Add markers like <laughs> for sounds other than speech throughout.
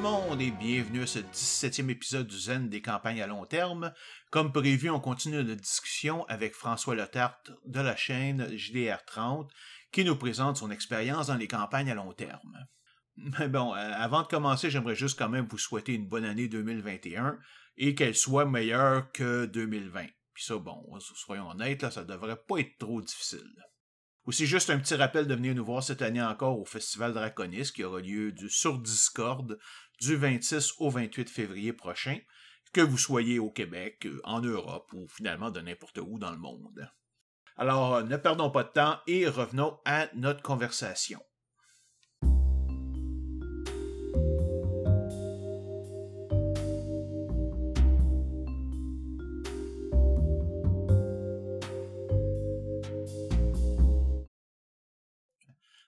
monde et bienvenue à ce 17e épisode du Zen des campagnes à long terme. Comme prévu, on continue notre discussion avec François Letarte de la chaîne JDR30 qui nous présente son expérience dans les campagnes à long terme. Mais bon, euh, avant de commencer, j'aimerais juste quand même vous souhaiter une bonne année 2021 et qu'elle soit meilleure que 2020. Puis ça, bon, soyons honnêtes, là, ça devrait pas être trop difficile. Aussi, juste un petit rappel de venir nous voir cette année encore au Festival Draconis qui aura lieu du, sur Discord du 26 au 28 février prochain, que vous soyez au Québec, euh, en Europe ou finalement de n'importe où dans le monde. Alors, euh, ne perdons pas de temps et revenons à notre conversation.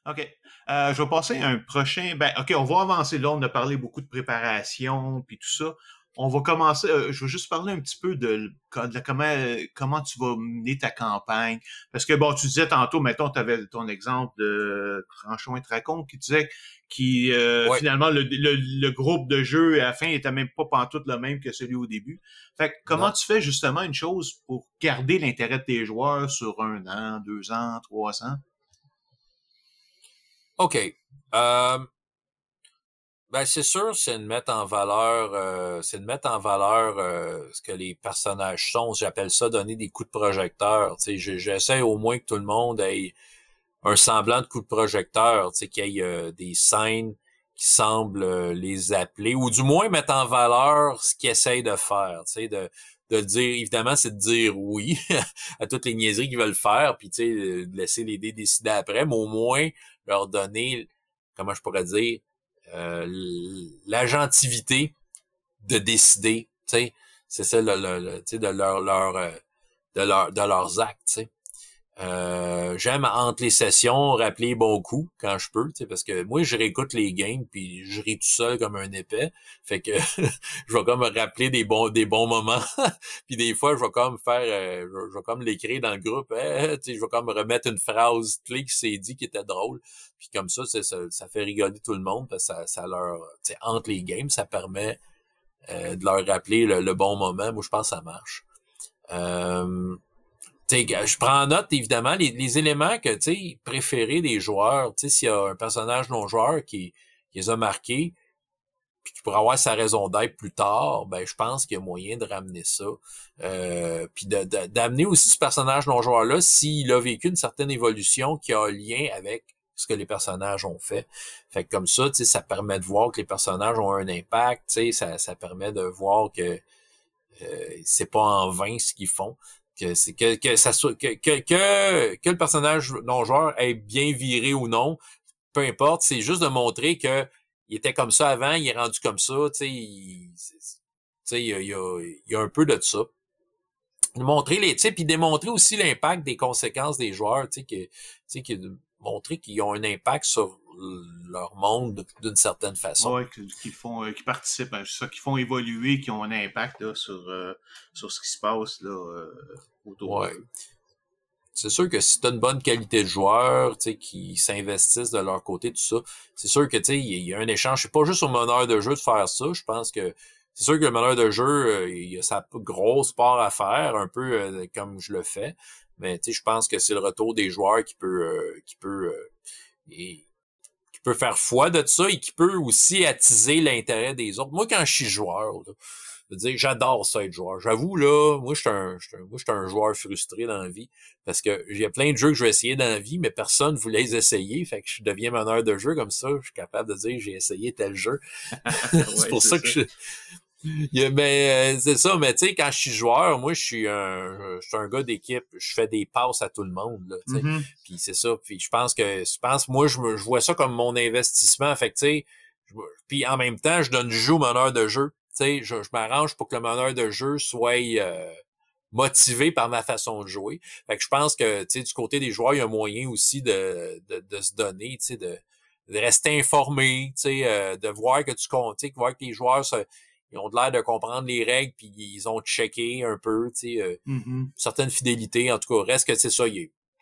OK. Euh, je vais passer à un prochain. Ben, OK, on va avancer là. On a parlé beaucoup de préparation puis tout ça. On va commencer. Euh, je vais juste parler un petit peu de, de, comment comment tu vas mener ta campagne. Parce que bon, tu disais tantôt, mettons, tu avais ton exemple de Tranchon et Tracon qui disait qui euh, finalement le, le, groupe de jeu à la fin était même pas pantoute le même que celui au début. Fait que comment tu fais justement une chose pour garder l'intérêt de tes joueurs sur un an, deux ans, trois ans? OK. Euh, ben c'est sûr, c'est de mettre en valeur, euh, c'est de mettre en valeur euh, ce que les personnages sont. J'appelle ça donner des coups de projecteur. J'essaie au moins que tout le monde ait un semblant de coup de projecteur. Qu'il y ait des scènes qui semblent les appeler, ou du moins mettre en valeur ce qu'ils essayent de faire. De de dire, évidemment, c'est de dire oui <laughs> à toutes les niaiseries qu'ils veulent faire, puis de laisser les dés décider après, mais au moins leur donner, comment je pourrais dire, euh, l'agentivité de décider, tu sais, c'est ça le, le, de leur, leur, euh, de leur, de leurs actes, tu sais. Euh, j'aime entre les sessions rappeler bon coup quand je peux, parce que moi je réécoute les games puis je ris tout seul comme un épais. Fait que <laughs> je vais comme me rappeler des bons des bons moments. <laughs> puis des fois je vais comme faire euh, je, vais comme l'écrire dans le groupe. <laughs> Eh, je vais comme remettre une phrase clé qui s'est dit qui était drôle. Puis comme ça, ça, ça fait rigoler tout le monde parce que ça, ça leur entre les games, ça permet euh, de leur rappeler le, le, bon moment. Moi je pense que ça marche. Je prends en note, évidemment, les, éléments que, tu préférés des joueurs. Tu sais, s'il y a un personnage non-joueur qui, les a marqués, puis qui pourrait avoir sa raison d'être plus tard, ben je pense qu'il y a moyen de ramener ça. Euh, puis d'amener aussi ce personnage non-joueur-là s'il a vécu une certaine évolution qui a un lien avec ce que les personnages ont fait. Fait que comme ça, tu sais, ça permet de voir que les personnages ont un impact, tu sais, ça, ça permet de voir que euh, c'est pas en vain ce qu'ils font que que, que que, le personnage non joueur est bien viré ou non, peu importe, c'est juste de montrer que il était comme ça avant, il est rendu comme ça, tu sais, il, y a, il, un peu de ça. Montrer les, sais, puis démontrer aussi l'impact des conséquences des joueurs, tu sais, que, tu sais, montrer qu'ils ont un impact sur leur monde d'une certaine façon. Ouais, qui font, euh, qui participent à ça, qui font évoluer, qui ont un impact là, sur euh, sur ce qui se passe là euh, autour. Ouais. C'est sûr que si tu as une bonne qualité de joueur, tu sais, qui s'investissent de leur côté, tout ça, c'est sûr que tu sais, il y a un échange. C'est pas juste au meneur de jeu de faire ça. Je pense que c'est sûr que le meneur de jeu, il y a sa grosse part à faire, un peu comme je le fais. Mais tu sais, je pense que c'est le retour des joueurs qui peut qui peut et, peut faire foi de ça et qui peut aussi attiser l'intérêt des autres. Moi, quand je suis joueur, je veux dire, j'adore ça être joueur. J'avoue, là, moi, je suis un, moi, je suis un joueur frustré dans la vie. Parce que j'ai plein de jeux que je vais essayer dans la vie, mais personne ne voulait les essayer. Fait que je deviens meneur de jeu comme ça. Je suis capable de dire j'ai essayé tel jeu. <laughs> <laughs> c'est pour ça, que je. Ben, c'est ça, mais tu sais, quand je suis joueur, moi, je suis un, je suis un gars d'équipe. Je fais des passes à tout le monde, là, mm-hmm. Puis c'est ça. Puis je pense que, je pense, moi, je, me, je vois ça comme mon investissement. Fait que, tu sais, puis en même temps, je donne du jeu au meneur de jeu. Tu sais, je, je m'arrange pour que le meneur de jeu soit euh, motivé par ma façon de jouer. Fait que je pense que, tu sais, du côté des joueurs, il y a un moyen aussi de, de, de se donner, tu sais, de, de rester informé, tu sais, euh, de voir que tu comptes, tu sais, voir que les joueurs se ils ont l'air de comprendre les règles puis ils ont checké un peu, tu sais, euh, mm-hmm. certaines fidélités. En tout cas, reste que c'est ça.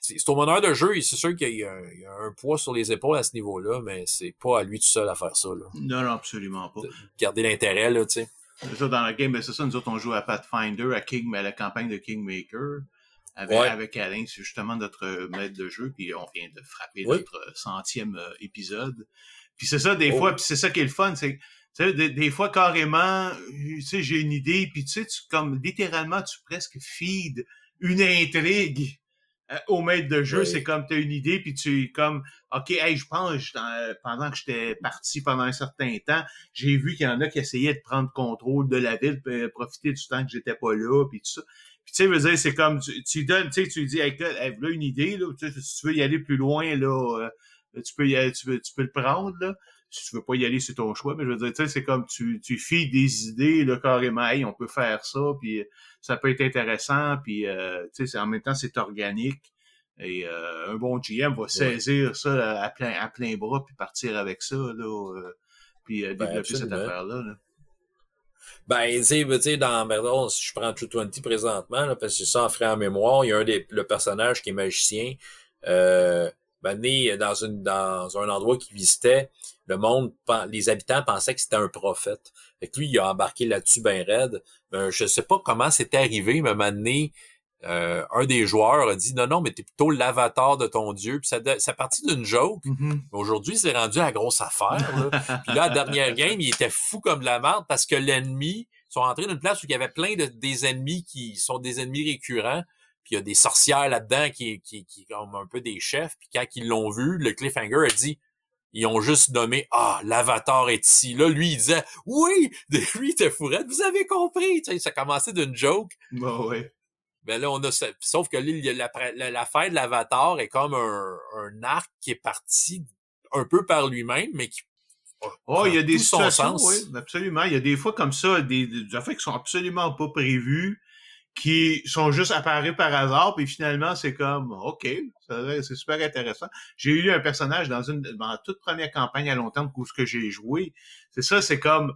C'est au meneur de jeu, c'est sûr qu'il y, a un poids sur les épaules à ce niveau-là, mais c'est pas à lui tout seul à faire ça. Là. Non, non, absolument pas. garder l'intérêt, là, tu sais. C'est ça, dans la game, ben, c'est ça, nous autres, on joue à Pathfinder, à King, mais à la campagne de Kingmaker. Avec, avec Alain, c'est justement notre maître de jeu, puis on vient de frapper notre centième euh, épisode. Puis c'est ça, des oh. fois, puis c'est ça qui est le fun, c'est des, des, fois, carrément, tu sais, j'ai une idée, puis tu sais, tu, comme littéralement, tu presque feed une intrigue euh, au maître de jeu, c'est comme tu as une idée, puis tu es comme OK, hey, je pense pendant que j'étais parti pendant un certain temps, j'ai vu qu'il y en a qui essayaient de prendre contrôle de la ville, puis euh, profiter du temps que j'étais pas là, puis tout ça. Puis tu sais, veux dire, c'est comme tu, tu donnes, tu sais, tu dis, hey, hey, là, une idée, là, si tu veux y aller plus loin, là, euh, tu peux y aller, tu peux, tu peux le prendre, là. Si tu veux pas y aller, c'est ton choix, mais je veux dire, tu sais, c'est comme tu, tu fies des idées, là, carrément, hey, on peut faire ça, puis ça peut être intéressant, puis euh, en même temps, c'est organique. Et euh, un bon GM va saisir ça à plein, à plein bras, puis partir avec ça, là, euh, puis euh, ben, développer cette affaire-là. Là. Ben, tu sais, dans Merdon, si je prends 220 présentement, là, parce que c'est ça en frais en mémoire, il y a un des le personnage qui est magicien, euh, ben, né dans une dans un endroit qu'il visitait, le monde, les habitants pensaient que c'était un prophète. Fait que lui, il a embarqué là-dessus ben raide. Ben, je sais pas comment c'était arrivé, mais un euh, un des joueurs a dit non, non, mais t'es plutôt l'avatar de ton Dieu. Puis ça, ça partit d'une joke. Mm-hmm. Aujourd'hui, c'est rendu à grosse affaire. Là. puis là, la dernière game, il était fou comme la merde parce que l'ennemi sont entrés dans une place où il y avait plein de des ennemis qui sont des ennemis récurrents. Puis il y a des sorcières là-dedans qui, qui, qui comme un peu des chefs. Puis quand ils l'ont vu, le cliffhanger a dit ils ont juste nommé Ah, l'avatar est ici. Là, lui, il disait Oui, <laughs> lui, il était fourrette, vous avez compris. Tu sais, ça a commencé d'une joke. Bah ouais. Ben là, on a sauf que là, l'affaire de l'avatar est comme un, un arc qui est parti un peu par lui-même, mais qui Oh, il y a des situations, oui, absolument. Il y a des fois comme ça, des, des affaires qui sont absolument pas prévues, qui sont juste apparus par hasard, puis finalement, c'est comme, OK, c'est super intéressant. J'ai eu un personnage dans une, dans toute première campagne à long terme où ce que j'ai joué. C'est ça, c'est comme,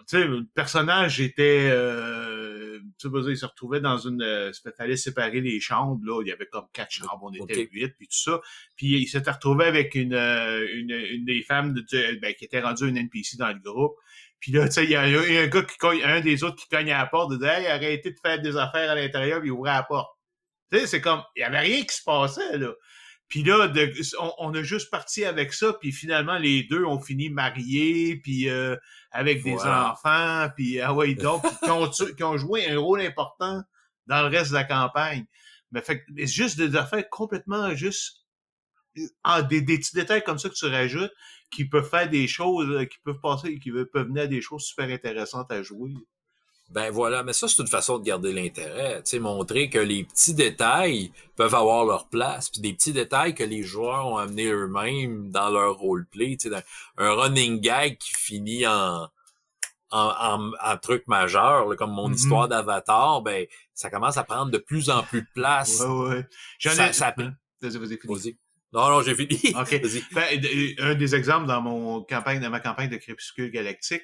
tu sais, le personnage était, euh, tu sais, il se retrouvait dans une, euh, il fallait séparer les chambres, là, il y avait comme quatre chambres, on était huit, puis tout ça. Puis il s'était retrouvé avec une, euh, une, une des femmes de, ben, qui était rendue une NPC dans le groupe. Puis là, tu sais, il y, a un gars qui cogne, un des autres qui cogne à la porte, de dire, hey, arrêtez de faire des affaires à l'intérieur, puis ouvrait la porte. Tu sais, c'est comme, il y avait rien qui se passait, là. Puis là, on, a juste parti avec ça, puis finalement, les deux ont fini mariés, puis euh, avec des enfants, puis ah ouais, donc, <laughs> qui, ont, joué un rôle important dans le reste de la campagne. Mais fait c'est juste des affaires complètement juste ah, des, des, petits détails comme ça que tu rajoutes qui peuvent faire des choses, euh, qui peuvent passer, qui peuvent mener à des choses super intéressantes à jouer. Ben voilà, mais ça, c'est une façon de garder l'intérêt. Tu sais, montrer que les petits détails peuvent avoir leur place, puis des petits détails que les joueurs ont amenés eux-mêmes dans leur roleplay. Tu sais, un running gag qui finit en, en, en, truc majeur, comme mon mm-hmm. histoire d'Avatar, ben ça commence à prendre de plus en plus de place. Ouais, ouais. J'en ai... Ça, hein? Vas-y, vas-y, vas-y. Non, non, j'ai fini. OK. <laughs> Ben, un des exemples dans mon campagne, dans ma campagne de Crépuscule Galactique,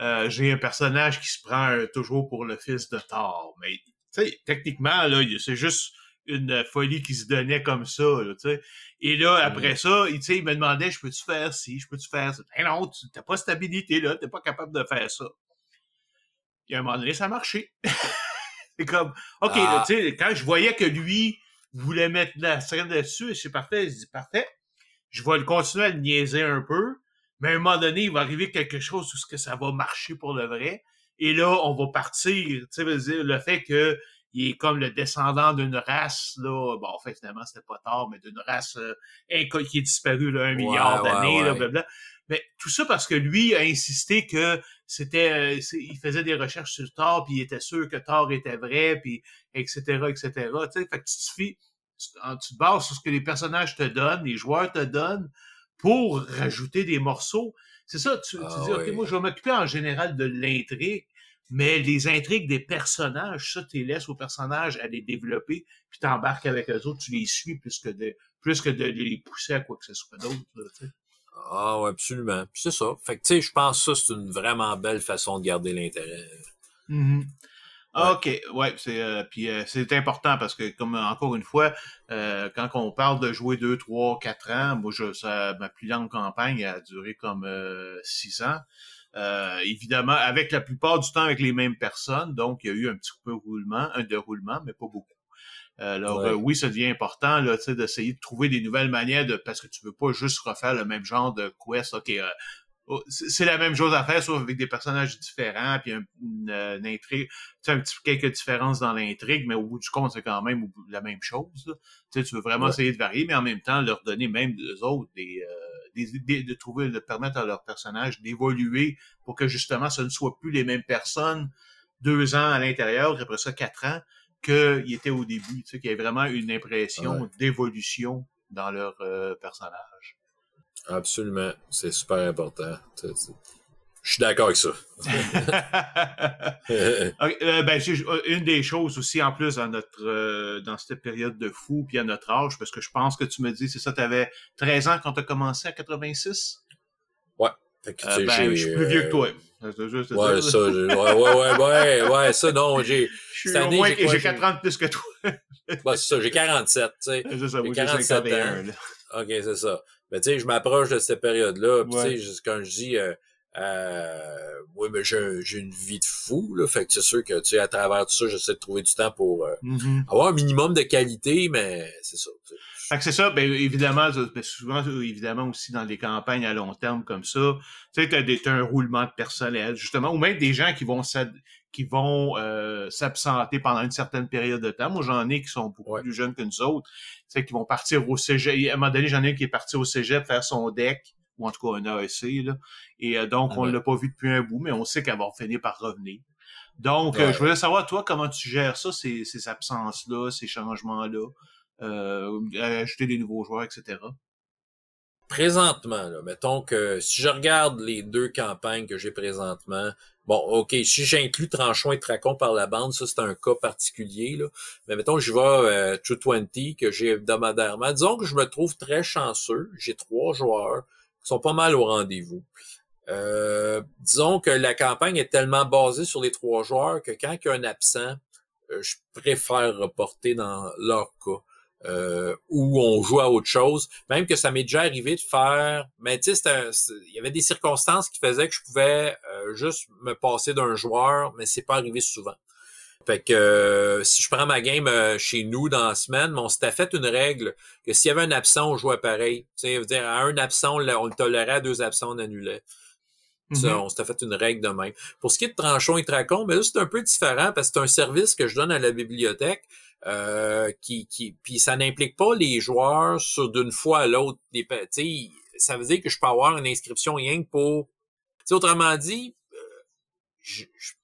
euh, j'ai un personnage qui se prend toujours pour le fils de Thor. Mais, tu sais, techniquement, là, c'est juste une folie qui se donnait comme ça, tu sais. Et là, après ça, il, il me demandait, je peux-tu faire ci, je peux-tu faire ça? Ben non, tu n'as pas stabilité, là, t'es pas capable de faire ça. Et à un moment donné, ça a marché. <laughs> c'est comme, OK, ah. tu sais, quand je voyais que lui, voulait mettre la scène dessus, et c'est parfait. Je dis, parfait. Je vais le continuer à le niaiser un peu, mais à un moment donné, il va arriver quelque chose où ce que ça va marcher pour le vrai. Et là, on va partir, tu sais, le fait que il est comme le descendant d'une race, là, bon, en fait, finalement, c'était pas tard, mais d'une race euh, qui est disparue, là, un milliard d'années, ouais, là, Mais tout ça parce que lui a insisté que c'était, euh, il faisait des recherches sur Thor, puis il était sûr que Thor était vrai, puis etc., etc. Tu sais, fait que tu te fies, tu, te bases sur ce que les personnages te donnent, les joueurs te donnent, pour rajouter des morceaux. C'est ça, tu, tu ah dis, OK, moi, je vais m'occuper en général de l'intrigue, mais les intrigues des personnages, ça, tu laisses aux personnages à les développer, puis t'embarques avec eux autres, tu les suis plus que de plus que de les pousser à quoi que ce soit d'autre. Ah ouais, absolument. Puis c'est ça. Fait que tu sais, je pense que ça, c'est une vraiment belle façon de garder l'intérêt. Mm-hmm. Ah, OK, ouais, c'est euh, puis euh, c'est important parce que comme encore une fois, euh, quand on parle de jouer 2, 3, 4 ans, moi je ça, ma plus longue campagne a duré comme 6 ans. évidemment, avec la plupart du temps avec les mêmes personnes, donc il y a eu un petit peu de roulement, un déroulement, mais pas beaucoup. Alors oui, ça devient important là, d'essayer de trouver des nouvelles manières de parce que tu veux pas juste refaire le même genre de quest. Ok, Oh, c'est la même chose à faire, sauf avec des personnages différents, puis une, intrigue, tu sais, un petit, quelques différences dans l'intrigue, mais au bout du compte, c'est quand même la même chose. Tu sais, tu veux vraiment essayer de varier, mais en même temps, leur donner même aux autres des, euh, des, de trouver, de permettre à leurs personnages d'évoluer pour que justement, ce ne soit plus les mêmes personnes deux ans à l'intérieur, après ça quatre ans, qu'ils étaient au début, tu sais, qu'il y ait vraiment une impression d'évolution dans leur euh, personnage. Absolument. C'est super important. Je suis d'accord avec ça. <laughs> Euh, ben, une des choses aussi, en plus, dans notre euh, dans cette période de fou, puis à notre âge, parce que je pense que tu me dis, c'est ça, tu avais 13 ans quand tu as commencé à 86? Ouais. Euh, ben, je suis plus vieux que toi. Juste, ouais, ça, ouais, ouais, ouais, ouais, ça, non, j'ai. Au moins, j'ai 4 ans de plus que toi. <laughs> bah, c'est ça, j'ai 47, tu sais. C'est ça, j'ai 47 ans. OK, c'est ça. Mais tu sais, je m'approche de cette période-là. tu sais, quand je dis euh, euh, oui, mais j'ai une vie de fou, là. Fait que c'est sûr que tu sais, à travers tout ça, j'essaie de trouver du temps pour euh, mm-hmm. avoir un minimum de qualité, mais c'est ça. Fait que c'est ça, ben évidemment, ben, souvent, évidemment aussi dans des campagnes à long terme comme ça, tu sais, t'as, as un roulement de personnel, justement, ou même des gens qui vont qui vont euh, s'absenter pendant une certaine période de temps. Moi, j'en ai qui sont beaucoup plus jeunes que nous autres, tu sais, qui vont partir au cégep. À un moment donné, j'en ai un qui est parti au cégep faire son deck, ou en tout cas un AEC, là. Et euh, donc, ah on l'a pas vu depuis un bout, mais on sait qu'elle va finir par revenir. Donc, euh, je voulais savoir, toi, comment tu gères ça, ces, ces absences-là, ces changements-là, euh, ajouter des nouveaux joueurs, etc. Présentement, là, mettons que si je regarde les deux campagnes que j'ai présentement, Bon, OK, si j'inclus Tranchon et Tracon par la bande, ça c'est un cas particulier. Là. Mais mettons je vais euh, 220 que j'ai hebdomadairement. Disons que je me trouve très chanceux. J'ai trois joueurs qui sont pas mal au rendez-vous. Euh, disons que la campagne est tellement basée sur les trois joueurs que quand il y a un absent, euh, je préfère reporter dans leur cas euh, où on joue à autre chose. Même que ça m'est déjà arrivé de faire, mais tu sais, il y avait des circonstances qui faisaient que je pouvais euh, juste me passer d'un joueur, mais c'est pas arrivé souvent. Fait que euh, si je prends ma game euh, chez nous dans la semaine, on s'était fait une règle que s'il y avait un absent, on jouait pareil. Tu sais, dire à un absent, on le tolérait, à deux absents, on annulait. Ça, mm-hmm. on s'était fait une règle de même. Pour ce qui est de tranchon et tracon, mais là, c'est un peu différent parce que c'est un service que je donne à la bibliothèque. Euh, qui, qui puis ça n'implique pas les joueurs sur d'une fois à l'autre. Des, ça veut dire que je peux avoir une inscription rien que pour. sais autrement dit, euh, je, je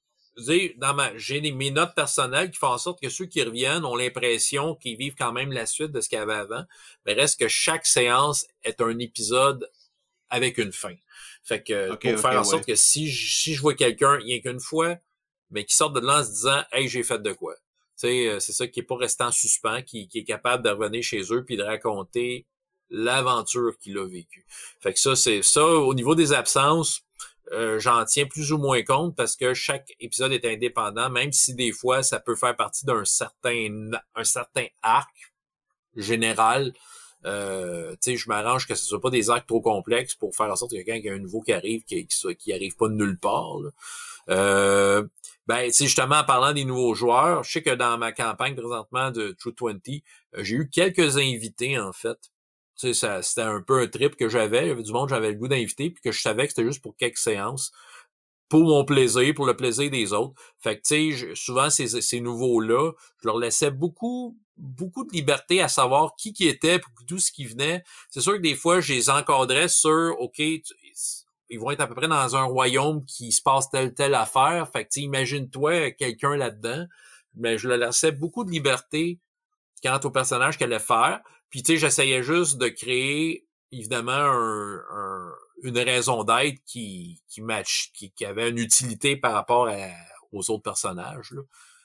dans ma, j'ai mes notes personnelles qui font en sorte que ceux qui reviennent ont l'impression qu'ils vivent quand même la suite de ce qu'il y avait avant. Mais reste que chaque séance est un épisode avec une fin. Fait que pour faire en sorte que si je, si je vois quelqu'un rien qu'une fois, mais qui sort de là en se disant Hey, j'ai fait de quoi c'est ça qui est pas resté en suspens, qui, qui, est capable de revenir chez eux puis de raconter l'aventure qu'il a vécue. Fait que ça, c'est ça. Au niveau des absences, euh, j'en tiens plus ou moins compte parce que chaque épisode est indépendant, même si des fois ça peut faire partie d'un certain un certain arc général. Euh, je m'arrange que ce soit pas des arcs trop complexes pour faire en sorte que quelqu'un qui a un nouveau qui arrive, qui, qui, qui arrive pas de nulle part. Euh, ben, tu justement, en parlant des nouveaux joueurs, je sais que dans ma campagne présentement de True 20, euh, j'ai eu quelques invités, en fait. Tu sais, c'était un peu un trip que j'avais. Avait du monde j'avais le goût d'inviter, puis que je savais que c'était juste pour quelques séances. Pour mon plaisir, pour le plaisir des autres. Fait que, tu sais, souvent, ces, ces nouveaux-là, je leur laissais beaucoup, beaucoup de liberté à savoir qui qui était, d'où ce qui venait. C'est sûr que des fois, je les encadrais sur, OK, ils vont être à peu près dans un royaume qui se passe telle telle affaire. Fait que imagine-toi quelqu'un là-dedans. Mais je leur laissais beaucoup de liberté quant au personnage qu'elle allait faire. Puis tu sais, j'essayais juste de créer évidemment un, une raison d'être qui qui match, qui, qui, avait une utilité par rapport aux autres personnages. Là.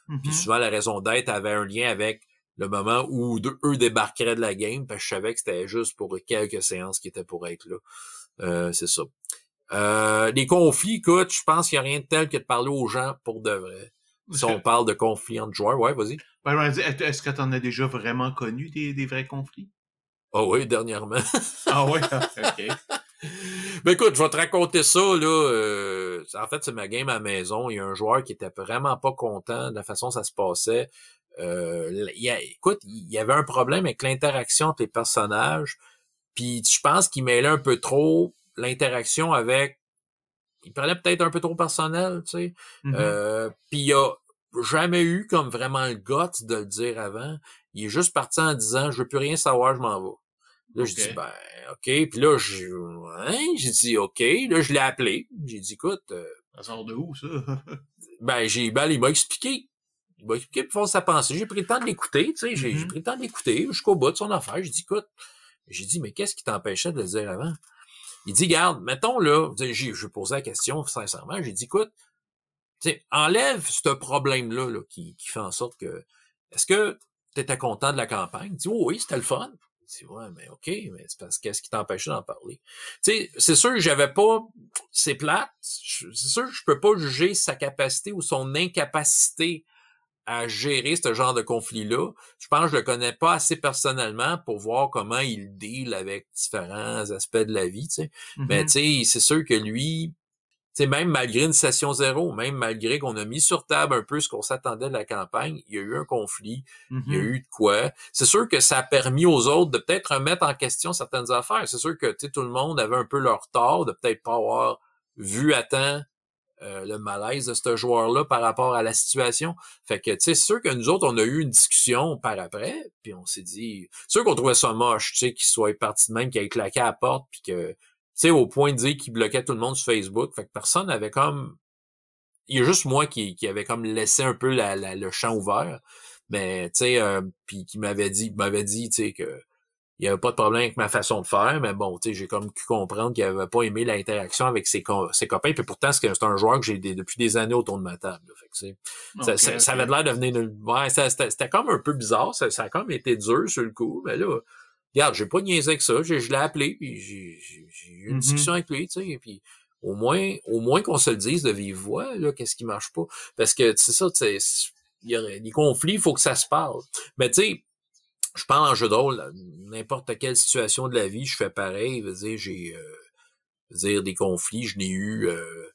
Puis mm-hmm. souvent la raison d'être avait un lien avec le moment où eux débarqueraient de la game, parce que je savais que c'était juste pour quelques séances qui étaient pour être là. Euh, c'est ça. Euh, les conflits, écoute, je pense qu'il n'y a rien de tel que de parler aux gens pour de vrai. si on parle de conflits entre joueurs, ouais, vas-y. Ben, est-ce que tu en as déjà vraiment connu des, des vrais conflits? Ah oui, dernièrement. <laughs> ah oui, ok. Ben écoute, je vais te raconter ça, là. Euh, en fait, c'est ma game à la maison. Il y a un joueur qui était vraiment pas content de la façon dont ça se passait. Euh, il écoute, il y avait un problème avec l'interaction entre les personnages. Puis je pense qu'il mêlait un peu trop l'interaction avec. Il prenait peut-être un peu trop personnel, tu sais. Mm-hmm. euh, puis il a jamais eu comme vraiment le guts de le dire avant. Il est juste parti en disant Je veux plus rien savoir, je m'en vais. Là, je dis ben OK. Puis là, j'ai hein? j'ai dit OK. Là, je l'ai appelé. J'ai dit écoute. Euh, ça sort de où, ça? <laughs> ben, j'ai ben, il m'a expliqué. Il m'a expliqué pour sa pensée. J'ai pris le temps de l'écouter, tu sais, j'ai mm-hmm. pris le temps de l'écouter jusqu'au bout de son affaire. J'ai dit écoute, j'ai dit, mais qu'est-ce qui t'empêchait de le dire avant? Il dit, garde, mettons là, je je posé la question sincèrement, j'ai dit, écoute, enlève ce problème-là là, qui, qui fait en sorte que, est-ce que tu étais content de la campagne? Il dit, oh, oui, c'était le fun. Il dit, ouais, mais OK, mais c'est parce qu'est-ce qui t'empêchait d'en parler? C'est sûr j'avais pas, c'est plate, c'est sûr je peux pas juger sa capacité ou son incapacité à gérer ce genre de conflit-là. Je pense que je le connais pas assez personnellement pour voir comment il deal avec différents aspects de la vie, tu sais. Mais tu sais, c'est sûr que lui, tu sais, même malgré une session zéro, même malgré qu'on a mis sur table un peu ce qu'on s'attendait de la campagne, il y a eu un conflit, il y a eu de quoi. C'est sûr que ça a permis aux autres de peut-être remettre en question certaines affaires. C'est sûr que tu sais, tout le monde avait un peu leur tort de peut-être pas avoir vu à temps euh, le malaise de ce joueur-là par rapport à la situation. Fait que, tu sais, c'est sûr que nous autres, on a eu une discussion par après, puis on s'est dit, c'est sûr qu'on trouvait ça moche, tu sais, qu'il soit parti de même, qu'il ait claqué à la porte, puis que, tu sais, au point de dire qu'il bloquait tout le monde sur Facebook. Fait que personne n'avait comme... Il y a juste moi qui, qui avait comme laissé un peu la, le champ ouvert. Mais, tu sais, euh, puis qui m'avait dit, m'avait dit, tu sais, que il y avait pas de problème avec ma façon de faire, mais bon, tu sais, j'ai comme pu comprendre qu'il avait pas aimé l'interaction avec ses, ses copains, puis pourtant, c'est un joueur que j'ai depuis des années autour de ma table. Fait que, ça, ça, avait l'air de venir de... Ouais, c'était comme un peu bizarre, ça, ça a comme été dur sur le coup, mais là, regarde, j'ai pas niaisé avec ça, je l'ai appelé, puis j'ai eu une mm-hmm. discussion avec lui, tu sais, puis au moins, au moins qu'on se le dise de vive voix, là, qu'est-ce qui marche pas. Parce que, c'est ça, tu sais, il y a des conflits, il faut que ça se parle. Mais tu sais, je parle en jeu de rôle, n'importe quelle situation de la vie, je fais pareil. Dire, j'ai euh, dire des conflits, je n'ai eu euh,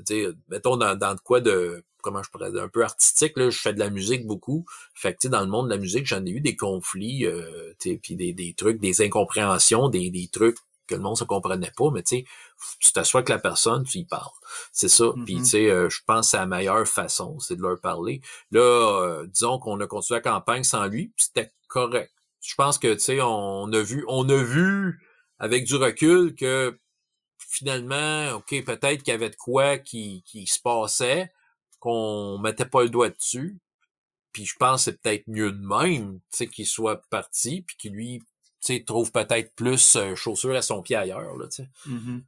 dire, mettons dans, dans de quoi de comment je pourrais dire, un peu artistique, là, je fais de la musique beaucoup. Fait que dans le monde de la musique, j'en ai eu des conflits, euh, puis des, des trucs, des incompréhensions, des, des trucs que le monde se comprenait pas, mais tu sais, tu t'assois avec la personne, tu y parles. C'est ça. Puis tu mm-hmm. sais, euh, je pense que c'est la meilleure façon, c'est de leur parler. Là, euh, disons qu'on a continué la campagne sans lui, c'était correct. Je pense que tu sais, on a vu, on a vu avec du recul que finalement, ok, peut-être qu'il y avait de quoi qui, qui se passait, qu'on mettait pas le doigt dessus. Puis je pense que c'est peut-être mieux de même, tu sais, qu'il soit parti, puis qu'il lui trouve peut-être plus euh, chaussures à son pied ailleurs. Là, mm-hmm.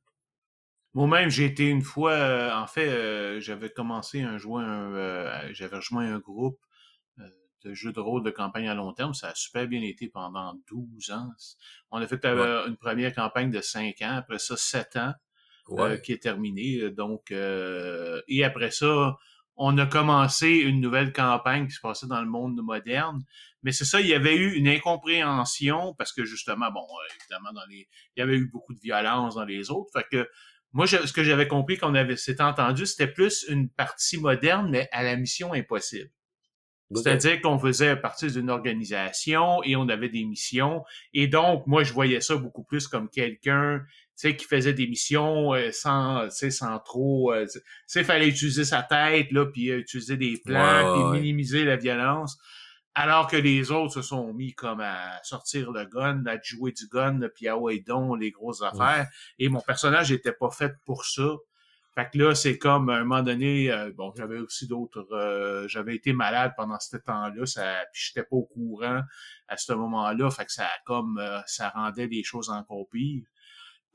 Moi-même, j'ai été une fois, euh, en fait, euh, j'avais commencé un jouer j'avais rejoint un groupe de jeux de rôle de campagne à long terme. Ça a super bien été pendant 12 ans. On a fait une première campagne de 5 ans, après ça 7 ans, qui est terminée. Donc, et après ça, on a commencé une nouvelle campagne qui se passait dans le monde moderne. Mais c'est ça, il y avait eu une incompréhension parce que justement, bon, euh, évidemment, dans les, il y avait eu beaucoup de violence dans les autres. Fait que moi, ce que j'avais compris qu'on avait s'était entendu, c'était plus une partie moderne, mais à la mission impossible. C'est-à-dire qu'on faisait partie d'une organisation et on avait des missions. Et donc, moi, je voyais ça beaucoup plus comme quelqu'un sais, qui faisait des missions euh, sans, sans trop, euh, tu sais, fallait utiliser sa tête là, puis utiliser des plans, puis minimiser la violence. Alors que les autres se sont mis comme à sortir le gun, à jouer du gun, puis à ouais donc les grosses affaires. Et mon personnage était pas fait pour ça. Fait que là, c'est comme à un moment donné, bon, j'avais aussi d'autres, j'avais été malade pendant ce temps-là, ça, puis j'étais pas au courant à ce moment-là. Fait que ça comme, ça rendait les choses encore pires.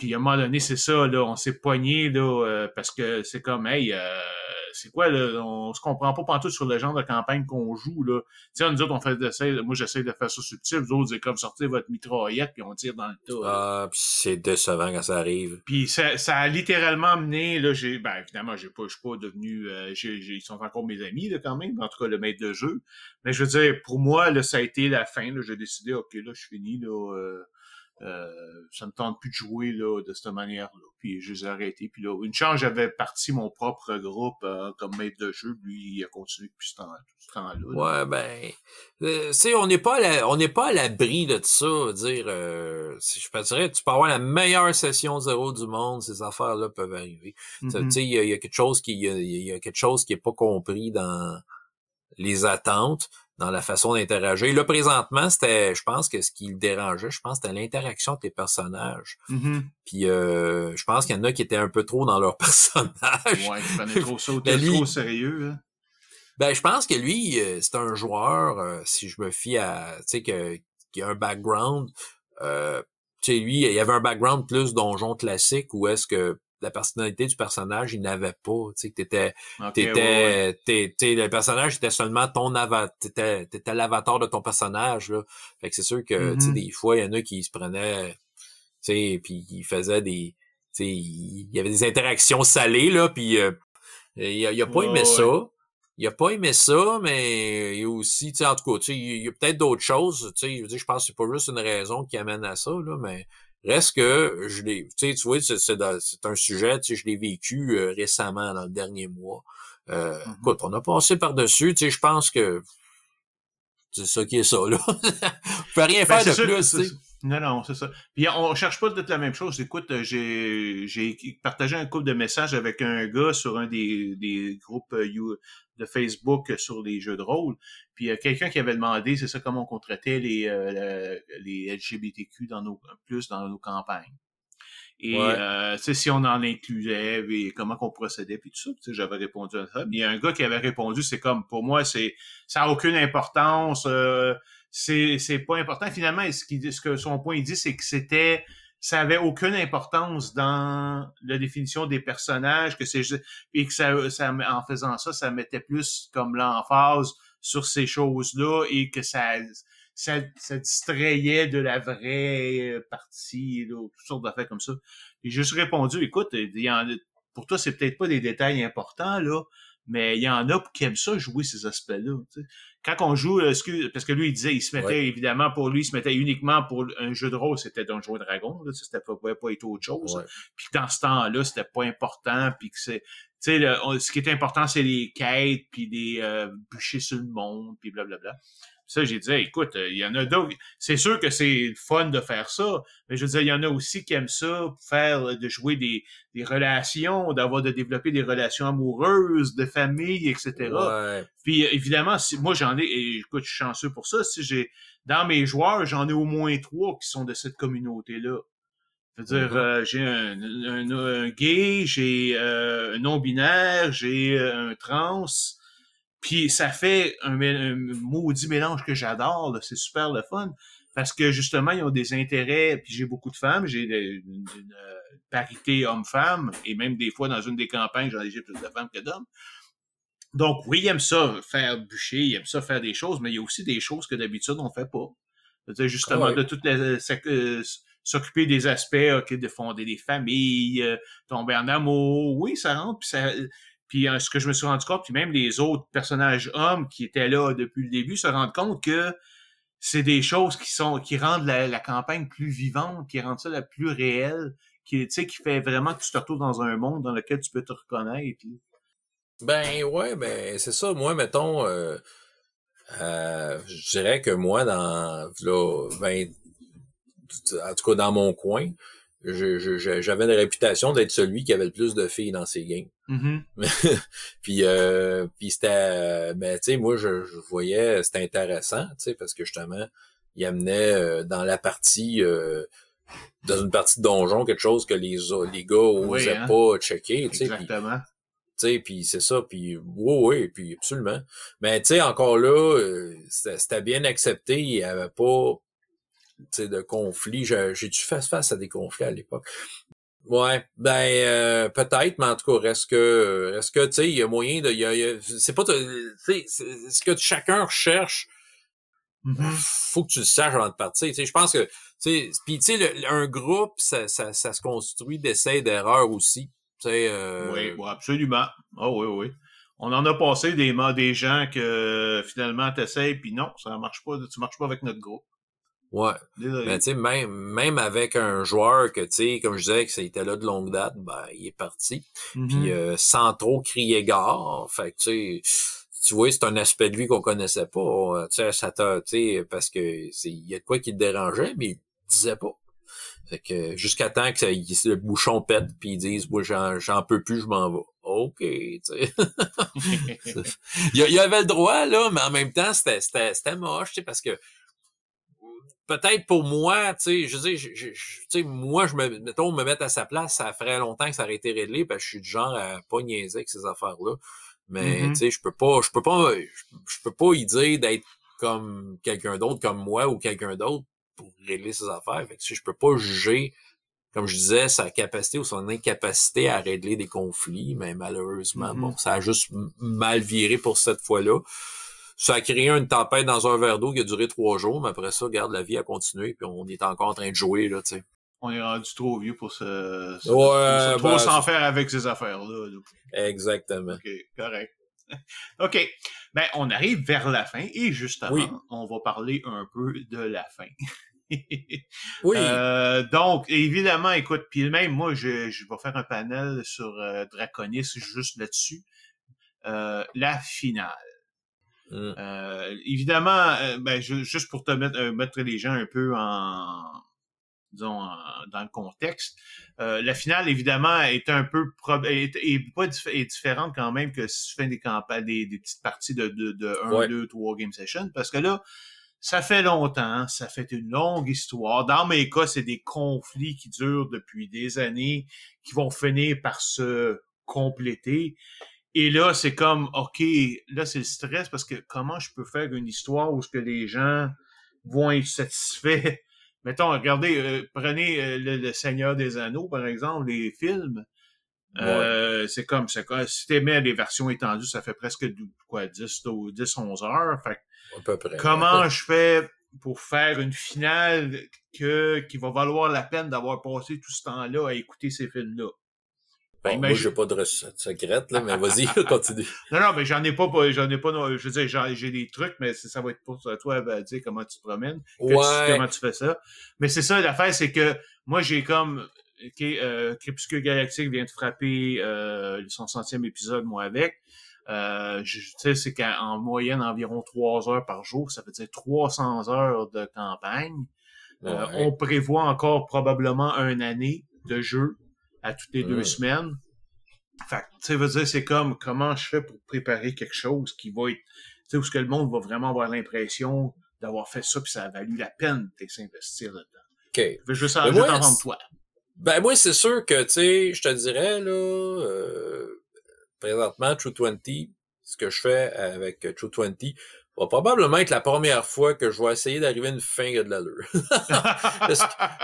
Puis à un moment donné, c'est ça, là, on s'est poigné là, euh, parce que c'est comme hey, euh, c'est quoi, là, on se comprend pas pantoute sur le genre de campagne qu'on joue, là. Tu sais, nous autres, on fait moi j'essaie de faire ça subtil, vous autres, c'est comme sortir votre mitraillette puis on tire dans le tas. Ah, puis c'est décevant quand ça arrive. Puis ça, ça a littéralement amené, là, j'ai, ben évidemment, j'ai pas, je suis pas devenu, euh, j'ai, ils sont encore mes amis, là, quand même, en tout cas, le maître de jeu. Mais je veux dire, pour moi, là, ça a été la fin, là, j'ai décidé, ok, là, je finis, là, euh, ça me tente plus de jouer là, de cette manière-là. Puis je les ai arrêtés. Puis là, une chance, j'avais parti mon propre groupe euh, comme maître de jeu. Lui, il a continué depuis ce temps-là. ouais, ben, euh, tu sais, on n'est pas à on n'est pas à l'abri de ça. Dire, euh, je peux dire, tu peux avoir la meilleure session zéro du monde, ces affaires-là peuvent arriver. Tu mm-hmm. sais, il y, a quelque chose qui, il y, a quelque chose qui est pas compris dans les attentes dans la façon d'interagir. Là, présentement, c'était, je pense que ce qui le dérangeait, je pense, c'était l'interaction avec les personnages. Mm-hmm. Puis, euh, je pense qu'il y en a qui étaient un peu trop dans leur <laughs> personnage. Ouais, ils prenaient trop ça ben, <laughs> trop sérieux. Hein? Ben, je pense que lui, euh, c'est un joueur, euh, si je me fie à, tu sais, que, qui a un background, euh, tu sais, lui, il y avait un background plus donjon classique où est-ce que la personnalité du personnage, il n'avait pas. Tu sais, que t'étais, t'étais, le personnage était seulement ton avatar, t'étais, t'étais l'avatar de ton personnage, là. Fait que c'est sûr que, tu sais, mm-hmm. des fois, il y en a qui se prenaient, tu sais, puis ils faisaient des, tu sais, il y avait des interactions salées, là, puis euh, il, a, a pas aimé ça. Il a pas aimé ça, mais il y a aussi, tu sais, en tout cas, tu sais, il y a peut-être d'autres choses, tu sais, je veux dire, je pense que c'est pas juste une raison qui amène à ça, là, mais Reste que je l'ai, tu vois, c'est un sujet, tu sais, je l'ai vécu euh, récemment dans le dernier mois. Euh, mm-hmm. Écoute, on a passé par-dessus, tu sais, je pense que c'est ça qui est ça, là. <laughs> on peut rien ben, faire de plus, tu sais. Non, non, c'est ça. Puis on cherche pas d'être la même chose. Écoute, euh, j'ai j'ai partagé un couple de messages avec un gars sur un des, des groupes euh, de Facebook sur les jeux de rôle. Puis il y a quelqu'un qui avait demandé, c'est ça, comment on traitait les, euh, les LGBTQ dans nos plus dans nos campagnes. Et euh, si on en incluait et comment qu'on procédait puis tout ça, j'avais répondu à ça. il y a un gars qui avait répondu, c'est comme pour moi, c'est ça a aucune importance c'est c'est pas important. Finalement, ce, qui, ce que son point dit, c'est que c'était ça avait aucune importance dans la définition des personnages, que c'est et que ça, ça, en faisant ça, ça mettait plus comme l'emphase sur ces choses-là et que ça, ça, ça distrayait de la vraie partie, là, toutes sortes d'affaires comme ça. J'ai juste répondu, écoute, pour toi, c'est peut-être pas des détails importants, là, mais il y en a qui aiment ça jouer ces aspects-là. Quand on joue, euh, parce que lui, il disait, il se mettait évidemment pour lui, il se mettait uniquement pour un jeu de rôle, c'était Donjon Dragon, là, c'était pas, pas être autre chose. Puis dans ce temps-là, c'était pas important, puis que c'est, tu sais, ce qui est important, c'est les quêtes, puis des euh, bûcher sur le monde, puis blablabla. Ça, j'ai dit, écoute, il y en a d'autres. C'est sûr que c'est fun de faire ça, mais je veux dire, il y en a aussi qui aiment ça, faire, de jouer des, des relations, d'avoir de développer des relations amoureuses, de famille, etc. Puis évidemment, si, moi j'en ai, et écoute, je suis chanceux pour ça. Si j'ai dans mes joueurs, j'en ai au moins trois qui sont de cette communauté-là. Je veux dire, mm-hmm. euh, j'ai un, un, gay, j'ai euh, un non-binaire, j'ai euh, un trans, puis ça fait un, maudit mélange que j'adore, c'est super le fun. Parce que justement, ils ont des intérêts, puis j'ai beaucoup de femmes, j'ai une, euh, parité homme-femme, et même des fois dans une des campagnes, j'en ai plus de femmes que d'hommes. Donc oui, ils aiment ça faire bûcher, ils aiment ça faire des choses, mais il y a aussi des choses que d'habitude on fait pas. C'est-à-dire justement de toutes les euh, s'occuper des aspects, de fonder des familles, euh, tomber en amour. Oui, ça rentre, puis ça, puis euh, ce que je me suis rendu compte, puis même les autres personnages hommes qui étaient là depuis le début se rendent compte que c'est des choses qui sont qui rendent la, campagne plus vivante, qui rendent ça la plus réelle, qui tu sais qui fait vraiment que tu te retrouves dans un monde dans lequel tu peux te reconnaître. Ben ouais, ben c'est ça. Moi, mettons, euh, euh, je dirais que moi, dans là, ben, en tout cas dans mon coin, j'avais une réputation d'être celui qui avait le plus de filles dans ses games. Mm-hmm. <laughs> puis euh, puis c'était mais tu sais moi je, je voyais c'était intéressant tu sais parce que justement il amenait euh, dans la partie euh, dans une partie de donjon quelque chose que les les gars osaient hein. pas checker tu sais exactement tu sais puis c'est ça puis oui oui puis absolument mais tu sais encore là c'était bien accepté il y avait pas de conflits. J'ai dû faire face à des conflits à l'époque? Ouais, ben euh, peut-être, mais en tout cas, est-ce que est-ce que tu sais, il y a moyen de. Y a, c'est pas sais, ce que chacun recherche. Mm-hmm. Faut que tu le saches avant de partir. Je pense que tu sais, puis tu sais, un groupe, ça, ça, ça se construit d'essais d'erreurs aussi. Euh... Oui, absolument. Ah oui, oui. On en a passé des des gens que finalement t'essayes puis non, ça marche pas, tu marches pas avec notre groupe. Ouais. Mais tu sais, même, même avec un joueur que, tu sais, comme je disais, que ça était là de longue date, ben, il est parti. Puis mm-hmm. euh, sans trop crier gare. Fait que, tu sais, tu vois, c'est un aspect de lui qu'on connaissait pas. Euh, tu sais, ça t'a, tu sais, parce que c'est, il y a de quoi qui te dérangeait, mais il disait pas. Fait que jusqu'à temps que ça, le bouchon pète, puis ils disent, moi, j'en peux plus, je m'en vais. OK, tu sais. <laughs> <laughs> il, y avait le droit, là, mais en même temps, c'était, c'était, c'était moche, tu sais, parce que peut-être pour moi, tu sais, je veux dire, tu sais, moi, je me, mettons, me mettre à sa place, ça ferait longtemps que ça aurait été réglé, parce que je suis du genre à pas niaiser avec ces affaires-là. Mais, mm-hmm. tu sais, je peux pas, je peux pas, je, peux pas y dire d'être comme quelqu'un d'autre, comme moi ou quelqu'un d'autre pour régler ses affaires. Fait que, je peux pas juger, comme je disais, sa capacité ou son incapacité à régler des conflits, mais malheureusement, bon, mm-hmm. ça a juste mal viré pour cette fois-là ça a créé une tempête dans un verre d'eau qui a duré trois jours, mais après ça, regarde, la vie a continué, puis on est encore en train de jouer, là, tu sais. On est rendu trop vieux pour se, ouais, trop ben, s'en faire avec ces affaires-là. Exactement. OK, correct. <laughs> OK. Ben, on arrive vers la fin et justement, on va parler un peu de la fin. <laughs> oui. Euh, donc, évidemment, écoute, puis même moi, je, je vais faire un panel sur euh, Draconis juste là-dessus. Euh, la finale. Mmh. Euh, évidemment, euh, ben, juste pour te mettre, euh, mettre les gens un peu en, disons, dans le contexte, la finale, évidemment, est un peu est, est, pas est différente quand même que si tu fais des campagnes, des, petites parties de, de, de 1, 2, 3 game sessions, parce que là, ça fait longtemps, ça fait une longue histoire. Dans mes cas, c'est des conflits qui durent depuis des années, qui vont finir par se compléter. Et là, c'est comme, OK, là, c'est le stress parce que comment je peux faire une histoire où ce que les gens vont être satisfaits? <laughs> Mettons, regardez, euh, prenez euh, le, Seigneur des Anneaux, par exemple, les films. Euh, c'est comme, c'est comme, si t'aimais les versions étendues, ça fait presque, quoi, 10, 10 11 heures. Fait à peu près. Comment je fais pour faire une finale que, qui va valoir la peine d'avoir passé tout ce temps-là à écouter ces films-là? Ben, moi, j'ai pas de recette secrète, là, mais vas-y, <laughs> continue. Non, non, mais j'en ai pas, j'en ai pas, je veux dire, j'ai des trucs, mais ça va être pour toi, ben, dire comment tu te promènes, comment tu fais ça. Mais c'est ça, l'affaire, c'est que moi, j'ai comme, ok, euh, Crépuscule Galactique vient de frapper, euh, son centième épisode, moi, avec. Euh, tu sais, c'est qu'en moyenne, environ trois heures par jour, ça veut dire 300 heures de campagne. Euh, on prévoit encore probablement une année de jeu à toutes les deux semaines. Fait tu sais, veux dire, c'est comme comment je fais pour préparer quelque chose qui va être, tu sais, où ce que le monde va vraiment avoir l'impression d'avoir fait ça puis ça a valu la peine de s'investir là-dedans. OK. Je veux ça, t'entendre toi. Ben, moi, c'est sûr que, tu sais, je te dirais, là, euh, présentement, True 20, ce que je fais avec True 20, va probablement être la première fois que je vais essayer d'arriver à une fin de l'allure. <laughs>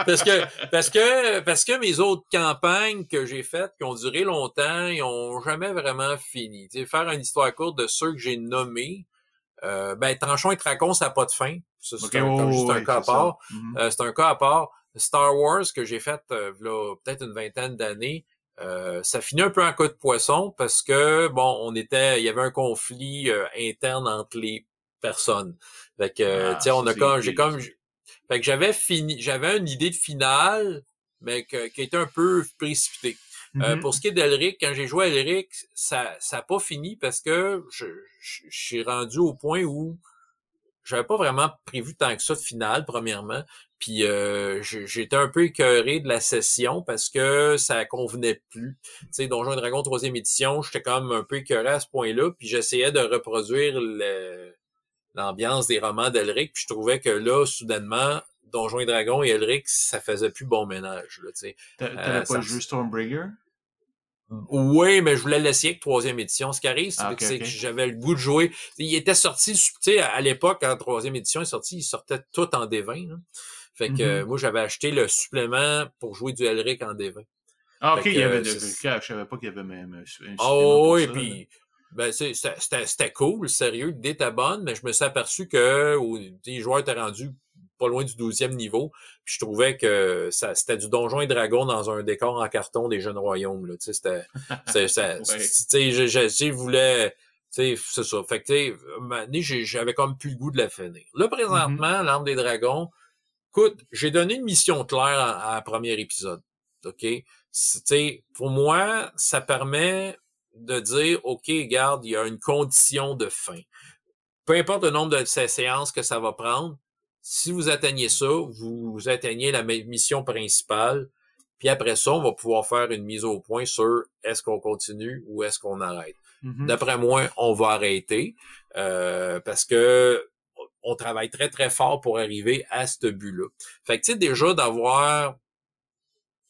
parce, que, parce que parce que mes autres campagnes que j'ai faites qui ont duré longtemps, ils ont jamais vraiment fini. Tu sais, faire une histoire courte de ceux que j'ai nommés, euh, ben Tranchon et Tracon, ça n'a pas de fin. C'est un, un cas à part. Mm-hmm. Euh, c'est un cas à part. Star Wars que j'ai fait euh, peut-être une vingtaine d'années. Euh, ça finit un peu en cas de poisson parce que bon, on était, il y avait un conflit interne entre les personne. Fait que, ah, tu sais, on a comme, j'ai comme, fait que j'avais fini, j'avais une idée de finale, mais que, qui était un peu précipitée. Euh, mm-hmm. pour ce qui est d'Elric, quand j'ai joué à Elric, ça ça pas fini parce que je, je, suis rendu au point où j'avais pas vraiment prévu tant que ça de finale, premièrement. Puis euh, j'étais un peu écœuré de la session parce que ça convenait plus. Tu sais, Donjon Dragon troisième édition, j'étais quand même un peu écœuré à ce point-là. Puis j'essayais de reproduire le, l'ambiance des romans d'Elric, puis je trouvais que là, soudainement, Donjons et Dragons et Elric, ça faisait plus bon ménage. T'avais euh, pas joué Stormbringer? Oui, mais je voulais l'essayer avec troisième édition. Ce qui arrive, c'est ah, que j'avais le goût de jouer. Il était sorti, tu sais, à l'époque, en troisième édition, il est sorti, il sortait tout en D20. Fait que moi, j'avais acheté le supplément pour jouer du Elric en D20. Ah, ok, il y avait de... Je savais pas qu'il y avait même un supplément. Oh, oui, puis ben, c'était cool, sérieux, l'idée était bonne, mais je me suis aperçu que les joueurs étaient rendus pas loin du 12e niveau. Puis je trouvais que ça c'était du donjon et dragon dans un décor en carton des jeunes royaumes. Là. C'était. <laughs> Tu sais, je, voulais. C'est ça. Fait que, j'avais comme plus le goût de la finir. Là, présentement, mm-hmm. l'arme des dragons, écoute, j'ai donné une mission claire à, à premier épisode. OK? T'sais, pour moi, ça permet de dire, OK, regarde, il y a une condition de fin. Peu importe le nombre de ces séances que ça va prendre, si vous atteignez ça, vous, atteignez la mission principale. Puis après ça, on va pouvoir faire une mise au point sur est-ce qu'on continue ou est-ce qu'on arrête. Mm-hmm. D'après moi, on va arrêter euh, parce que on travaille très très fort pour arriver à ce but-là. Fait que tu sais déjà d'avoir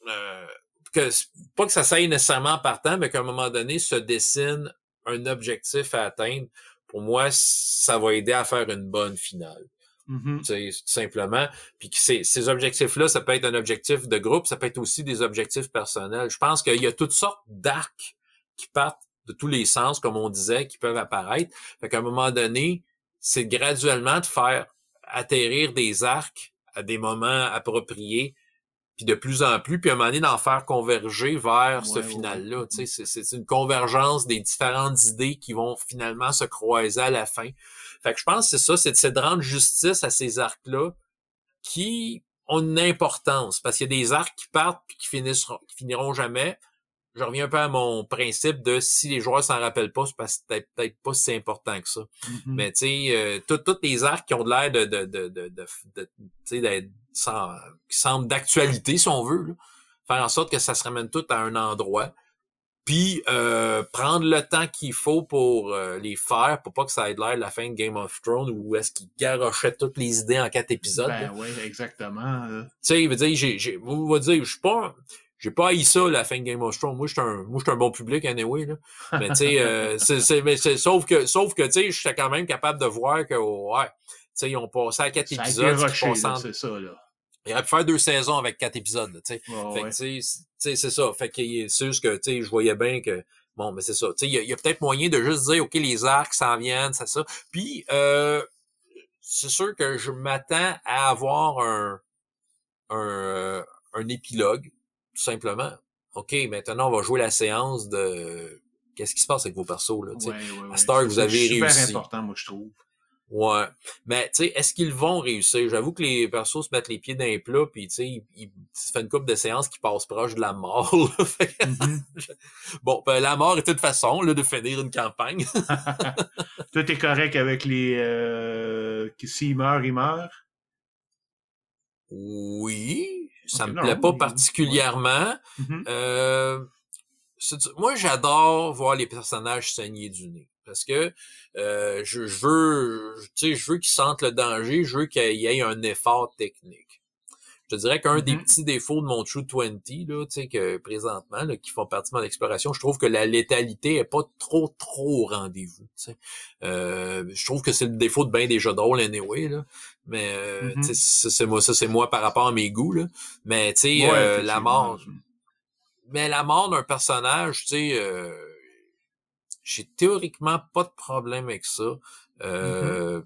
euh, que pas que ça s'aille nécessairement partant, mais qu'à un moment donné se dessine un objectif à atteindre. Pour moi, ça va aider à faire une bonne finale. Mm-hmm. Tout simplement. Puis ces, ces objectifs-là, ça peut être un objectif de groupe, ça peut être aussi des objectifs personnels. Je pense qu'il y a toutes sortes d'arcs qui partent de tous les sens, comme on disait, qui peuvent apparaître. Fait qu'à un moment donné, c'est graduellement de faire atterrir des arcs à des moments appropriés puis de plus en plus, puis à un moment donné d'en faire converger vers ce final-là. C'est une convergence des différentes idées qui vont finalement se croiser à la fin. Fait que je pense que c'est ça, c'est de rendre justice à ces arcs-là qui ont une importance, parce qu'il y a des arcs qui partent puis qui, finiront, qui finiront jamais. Je reviens un peu à mon principe de si les joueurs s'en rappellent pas, c'est parce que c'est peut-être pas si important que ça. Mm-hmm. Mais tu sais, euh, tous les arcs qui ont de l'air de, de, de, de, de, qui semble d'actualité, si on veut. Faire en sorte que ça se ramène tout à un endroit. Puis euh, prendre le temps qu'il faut pour euh, les faire, pour pas que ça ait l'air la fin de Game of Thrones où est-ce qu'il garochait toutes les idées en quatre épisodes. Ben oui, exactement. Tu sais, il veut dire, j'ai, j'ai, vous va dire, je suis pas, j'ai pas haï ça la fin de Game of Thrones. Moi, je suis un, moi, un bon public anyway là. Mais tu sais, euh, <laughs> c'est, c'est, sauf que, sauf que tu sais, je suis quand même capable de voir que ouais, tu sais, ils ont passé à quatre épisodes. C'est ça là. Il aurait pu faire deux saisons avec quatre épisodes, tu sais. fait c'est ça. Fait que c'est juste que, tu sais, je voyais bien que, bon, mais c'est ça. Tu sais, il y a, peut-être moyen de juste dire, OK, les arcs s'en viennent, c'est ça. Puis, euh, c'est sûr que je m'attends à avoir un, un, un épilogue, tout simplement. OK, maintenant, on va jouer la séance de qu'est-ce qui se passe avec vos persos, là, tu sais. à Star, vous avez réussi. C'est super important, moi, je trouve. Ouais. Mais tu sais, est-ce qu'ils vont réussir? J'avoue que les persos se mettent les pieds dans les plats, puis tu sais, ils, ils fait une coupe de séances qui passe proche de la mort. <laughs> Mm-hmm. <laughs> bon, ben, la mort est une façon là, de finir une campagne. <laughs> Toi, t'es correct avec les euh, s'ils meurent, ils meurent? Oui. Ça me plaît pas particulièrement. Mm-hmm. euh, moi, j'adore voir les personnages saigner du nez parce que euh, je, veux, tu sais, je veux qu'ils sentent le danger, je veux qu'il y ait un effort technique. Je te dirais qu'un des mm-hmm. petits défauts de mon True 20, là, tu sais, que présentement, là, qui font partie de mon exploration, je trouve que la létalité est pas trop, trop au rendez-vous. Tu sais. Euh, je trouve que c'est le défaut de bien des jeux de rôle anyway, là. Mais euh, mm-hmm. c'est moi, ça c'est moi par rapport à mes goûts. Là. Mais tu sais, euh, la mort. Mais la mort d'un personnage, tu sais j'ai théoriquement pas de problème avec ça. Mm-hmm. Euh,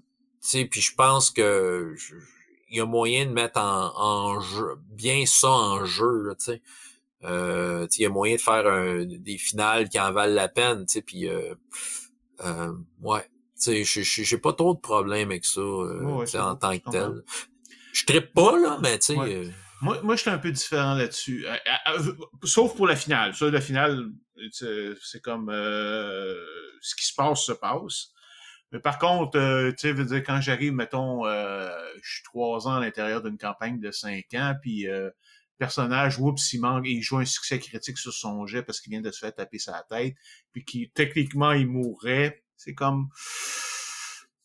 puis je pense que il y a moyen de mettre en, jeu, bien ça en jeu, tu sais. Euh, il y a moyen de faire des finales qui en valent la peine, tu sais, puis euh, euh, ouais, tu sais, j'ai pas trop de problème avec ça euh, en tant que tel. Je trippe pas, là, mais tu sais... Euh, moi, moi je suis un peu différent là-dessus. sauf pour la finale. Ça, la finale, c'est comme euh, ce qui se passe se passe. Mais par contre, euh, tu sais, veux dire, quand j'arrive, mettons, euh, je suis trois ans à l'intérieur d'une campagne de cinq ans, puis personnage, oups, il manque, il joue un succès critique sur son jet parce qu'il vient de se faire taper sa tête, puis qui techniquement il mourrait. C'est comme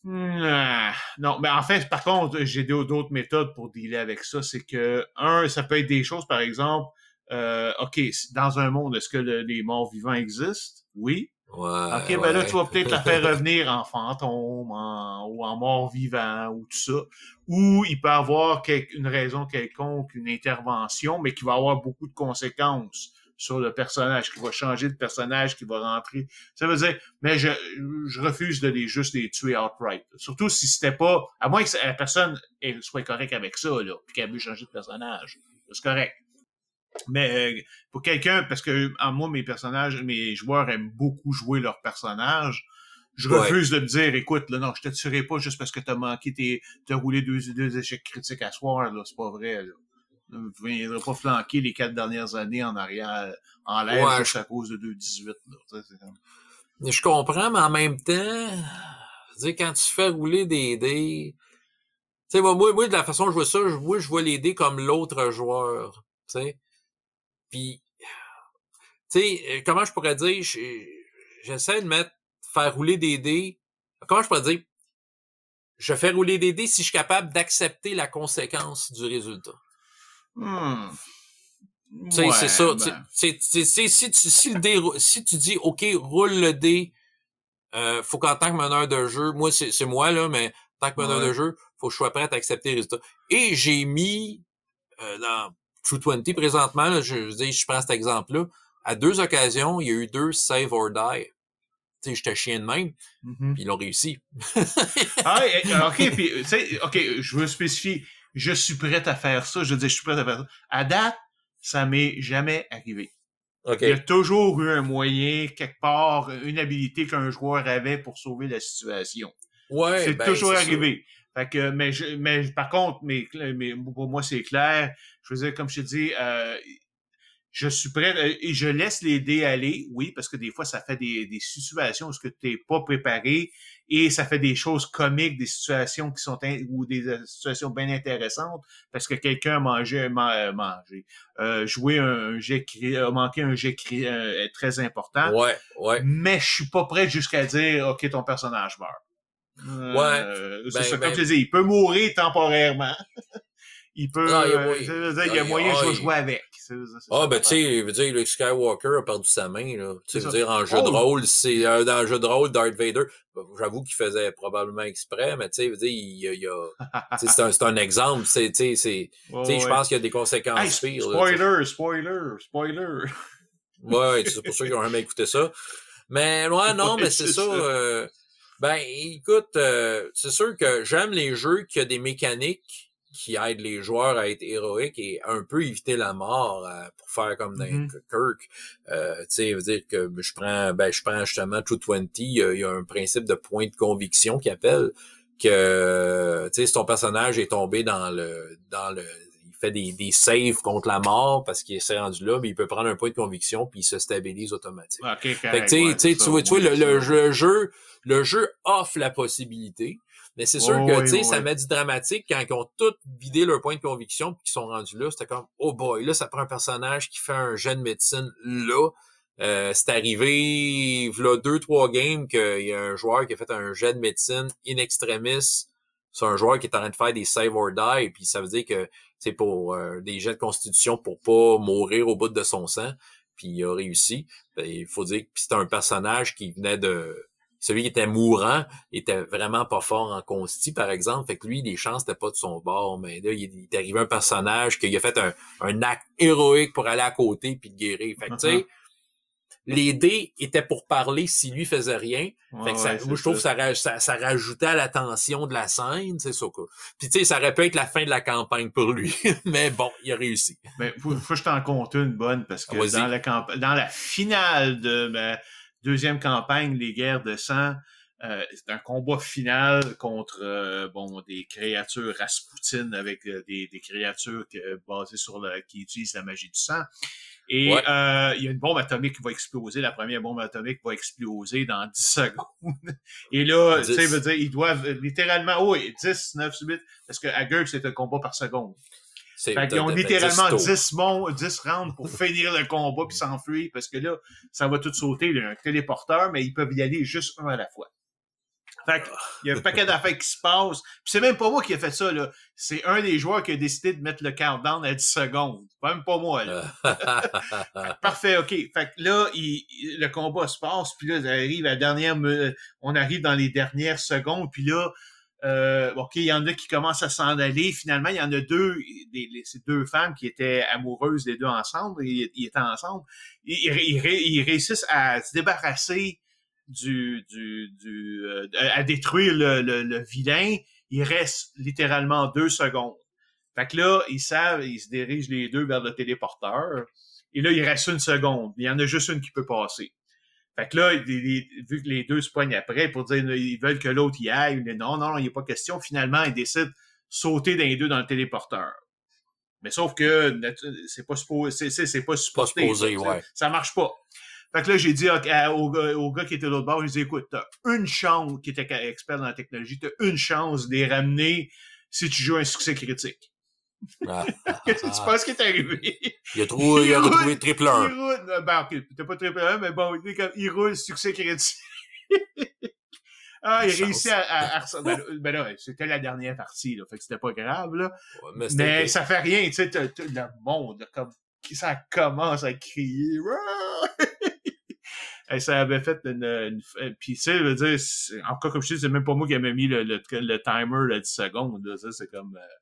non, mais en fait, par contre, j'ai d'autres méthodes pour dealer avec ça. C'est que, un, ça peut être des choses, par exemple, euh, OK, dans un monde, est-ce que les morts vivants existent? Oui. Ouais, OK, ben là, tu vas peut-être la faire revenir en fantôme en- ou en mort vivant ou tout ça. Ou il peut avoir quel- une raison quelconque, une intervention, mais qui va avoir beaucoup de conséquences sur le personnage, qui va changer de personnage, qui va rentrer. Ça veut dire, mais je, je refuse de les juste les tuer outright. Surtout si c'était pas, à moins que la personne soit correcte avec ça, là, puis qu'elle veut changer de personnage. C'est correct. Mais euh, pour quelqu'un, parce que en moi, mes personnages, mes joueurs aiment beaucoup jouer leurs personnages, je Ouais. refuse de me dire, écoute, là, non, je te tuerai pas juste parce que t'as manqué tes, t'as roulé deux, deux échecs critiques à soir, là, c'est pas vrai, là. Vous ne viendrez pas flanquer les quatre dernières années en arrière, en l'air, Ouais, juste à cause de 2-18, là. Comme- Je comprends, mais en même temps, dire, quand tu fais rouler des dés, tu sais, moi, moi, moi, de la façon dont je vois ça, je, moi, je vois les dés comme l'autre joueur, tu sais. Puis, tu sais, euh, comment je pourrais dire, je- j'essaie de mettre, faire rouler des dés, comment je pourrais dire, je fais rouler des dés si je suis capable d'accepter la conséquence du résultat. Hmm. Tu sais, Ouais, c'est ça. ben, tu sais, tu sais, si, tu, si, le dé, si tu dis, OK, roule le dé, euh, faut qu'en tant que meneur de jeu, moi, c'est c'est moi, là, mais en tant que meneur Ouais. de jeu, faut que je sois prêt à accepter le résultat. Et j'ai mis euh, dans True 20 présentement, là, je, je dis, je prends cet exemple-là, à deux occasions, il y a eu deux save or die. Tu sais, j'étais chien de même, mhm. puis ils l'ont réussi. Ah, <laughs> eh, ok, puis, tu sais, ok, je veux spécifier, je suis prêt à faire ça, je dire, je suis prêt à faire ça. À date, ça m'est jamais arrivé. Il y a toujours eu un moyen, quelque part, une habilité qu'un joueur avait pour sauver la situation. Ouais, c'est ben, toujours arrivé. Fait que, mais, je, mais par contre, mais, mais pour moi, c'est clair. Je veux dire, comme je te dis, euh, je suis prêt euh, et je laisse les dés aller, oui, parce que des fois, ça fait des, des situations où tu n'es pas préparé et ça fait des choses comiques, des situations qui sont in- ou des euh, situations bien intéressantes parce que quelqu'un a mangé, ma- euh, mangé, euh, joué un, un jet, cri- a manqué un jet cri- euh, très important. Ouais, ouais. Mais je suis pas prêt jusqu'à dire, OK, ton personnage meurt. Euh, c'est Ben, ça, ben- comme je te dis, il peut mourir temporairement. <laughs> il peut, Ah, il y a euh, moyen. veut dire, il y a Ah, moyen, ah, je vais il- jouer avec. Ah, ben, tu sais, je veux dire, Luke Skywalker a perdu sa main, là. Tu veux dire, en jeu Oh! de rôle, c'est, euh, dans jeu de rôle, Darth Vader, ben, j'avoue qu'il faisait probablement exprès, mais tu sais, dire, il y a, il <laughs> tu c'est un, c'est un exemple, c'est, tu sais, c'est, Ouais, tu sais, je ouais. pense qu'il y a des conséquences Hey, pires, là, tu sais. spoiler, spoiler, spoiler. Ouais, ouais, c'est pour ça qu'ils ont jamais écouté ça. Mais, ouais, <laughs> non, Ouais, mais c'est ça. euh, ben, écoute, euh, c'est sûr que j'aime les jeux qui ont des mécaniques qui aident les joueurs à être héroïques et un peu éviter la mort euh, pour faire comme dans Mhm. Kirk. Euh, tu sais, veut dire que je prends, ben, je prends justement True 20, il y, a, il y a un principe de point de conviction qui appelle que, tu sais, si ton personnage est tombé dans le, dans le, fait des, des saves contre la mort parce qu'il s'est rendu là, mais il peut prendre un point de conviction puis il se stabilise automatiquement. OK, Fait que, tu ouais, ça, vois, tu vois, ouais, le, jeu- le jeu, le jeu offre la possibilité. Mais c'est sûr que, tu sais, ça met du dramatique quand ils ont tous vidé leur point de conviction puis qu'ils sont rendus là. C'était comme, oh boy, là, ça prend un personnage qui fait un jet de médecine là. Euh, c'est arrivé, là, deux, trois games qu'il y a un joueur qui a fait un jet de médecine in extremis. C'est un joueur qui est en train de faire des save or die, puis ça veut dire que c'est pour euh, des jets de constitution pour pas mourir au bout de son sang. Puis il a réussi. Ben, il faut dire que c'est un personnage qui venait de celui qui était mourant était vraiment pas fort en consti, par exemple. Fait que lui, les chances n'étaient pas de son bord. Mais là, il, est arrivé un personnage qui a fait un, un acte héroïque pour aller à côté puis le guérir. Fait que, tu sais, les dés étaient pour parler si lui faisait rien. Ouais, Fait que ça, ouais, moi, je trouve que ça, raj- ça, ça rajoutait à la tension de la scène, c'est ça, quoi. Puis, tu sais, ça aurait pu être la fin de la campagne pour lui. <laughs> Mais bon, il a réussi. Mais faut, faut que je t'en compte une bonne parce que dans la, camp- dans la finale de ma deuxième campagne, les guerres de sang, euh, c'est un combat final contre euh, bon des créatures Rasputin avec euh, des, des créatures que- basées sur le, qui utilisent la magie du sang. Et Ouais. euh, il y a une bombe atomique qui va exploser. La première bombe atomique va exploser dans 10 <laughs> secondes. Et là, 10. tu sais, veut dire, ils doivent littéralement, oh, oui, 10, 9, 8, parce que à c'est un combat par seconde. Fait qu'ils ont littéralement 10 tours. 10, mon- 10 rounds pour <laughs> finir le combat puis s'enfuir parce que là, ça va tout sauter. Il y a un téléporteur, mais ils peuvent y aller juste un à la fois. Fait il y a un paquet <laughs> d'affaires qui se passent. Puis c'est même pas moi qui ai fait ça, là. C'est un des joueurs qui a décidé de mettre le countdown à 10 secondes. Même pas moi, là. <laughs> Parfait, OK. Fait que là, le combat se passe, puis là, arrive à la dernière... On arrive dans les dernières secondes, puis là, euh, OK, il y en a qui commencent à s'en aller. Finalement, il y en a deux, des, ces deux femmes qui étaient amoureuses les deux ensemble, ils, étaient ensemble. Ils, ils, réussissent à se débarrasser du, du, du euh, à détruire le, le, vilain. Il reste littéralement deux secondes. Fait que là, ils savent, ils se dirigent les deux vers le téléporteur. Et là, il reste une seconde. Il y en a juste une qui peut passer. Fait que là, vu que les deux se poignent après pour dire ils veulent que l'autre y aille, mais non, non, il n'y a pas question. Finalement, ils décident de sauter d'un deux dans le téléporteur. Mais sauf que c'est pas supposé, c'est pas supposé. ouais. Ça marche pas. Fait que là, j'ai dit au, au, gars qui était de l'autre bord, j'ai dit, écoute, t'as une chance, qui était expert dans la technologie, t'as une chance de les ramener si tu joues un succès critique. Ah, <laughs> Qu'est-ce que tu penses qui est arrivé? Il a trouvé, il, il a trouvé triple 1. Il roule, ben, ok, t'as pas triple 1, mais bon, il roule succès critique. <laughs> ah, il réussit à, à, à ben, ben, là, c'était la dernière partie, là, fait que c'était pas grave, là. mais, mais ça fait rien, tu sais, le monde, comme, ça commence à crier. <laughs> Et ça avait fait une, une puis tu sais, je veux dire, encore comme je dis, c'est même pas moi qui avais mis le, le, le timer à 10 secondes, là, ça, c'est comme, euh,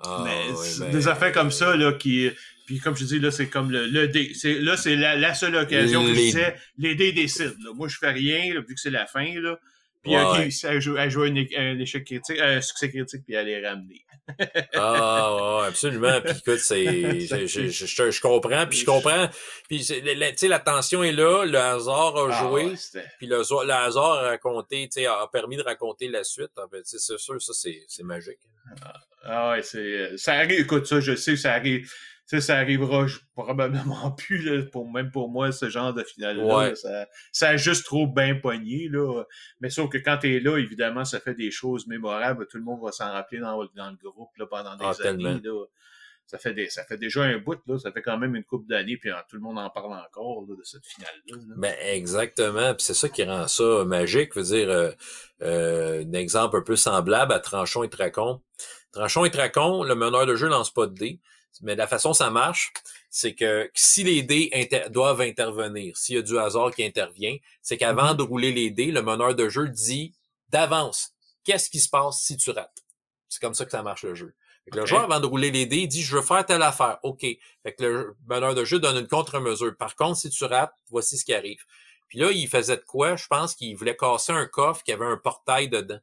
ah, mais ben, des affaires comme ça, là, qui. Puis comme je dis, là, c'est comme le, le dé. C'est, là, c'est la, la seule occasion que je disais, les dés décident. Là. Moi, je fais rien, là, vu que c'est la fin, là. Puis ouais. okay, elle joue, elle joue un, un, échec critique, un succès critique, puis elle les ramener. <laughs> ah, ouais, absolument. Puis écoute, c'est, je, je, je, je, comprends, puis je comprends. Puis tu sais, la tension est là, le hasard a ah, joué, ouais, puis le, le, hasard a raconté, tu sais, a permis de raconter la suite. Ah, ben, c'est sûr, ça, c'est, c'est magique. Ah, ah ouais, c'est, ça arrive. Écoute, ça, je sais, ça arrive sais, ça arrivera probablement <laughs> plus, là, pour, même pour moi, ce genre de finale-là. Ça, ça a juste trop bien pogné, là. Mais sauf que quand t'es là, évidemment, ça fait des choses mémorables. Tout le monde va s'en rappeler dans, dans, le groupe, là, pendant des ah, années, là. Ça fait, des, ça fait déjà un bout, là. Ça fait quand même une couple d'années, puis tout le monde en parle encore, là, de cette finale-là. Ben, exactement. Puis c'est ça qui rend ça magique. Je veux dire, euh, euh, un exemple un peu semblable à Tranchon et Tracon. Tranchon et Tracon, le meneur de jeu lance pas de dés. Mais la façon ça marche, c'est que si les dés doivent intervenir, s'il y a du hasard qui intervient, c'est qu'avant mm-hmm. de rouler les dés, le meneur de jeu dit d'avance, qu'est-ce qui se passe si tu rates? C'est comme ça que ça marche le jeu. Le joueur, avant de rouler les dés, dit, je veux faire telle affaire. OK. Fait que le meneur de jeu donne une contre-mesure. Par contre, si tu rates, voici ce qui arrive. Puis là, il faisait de quoi? Je pense qu'il voulait casser un coffre qui avait un portail dedans.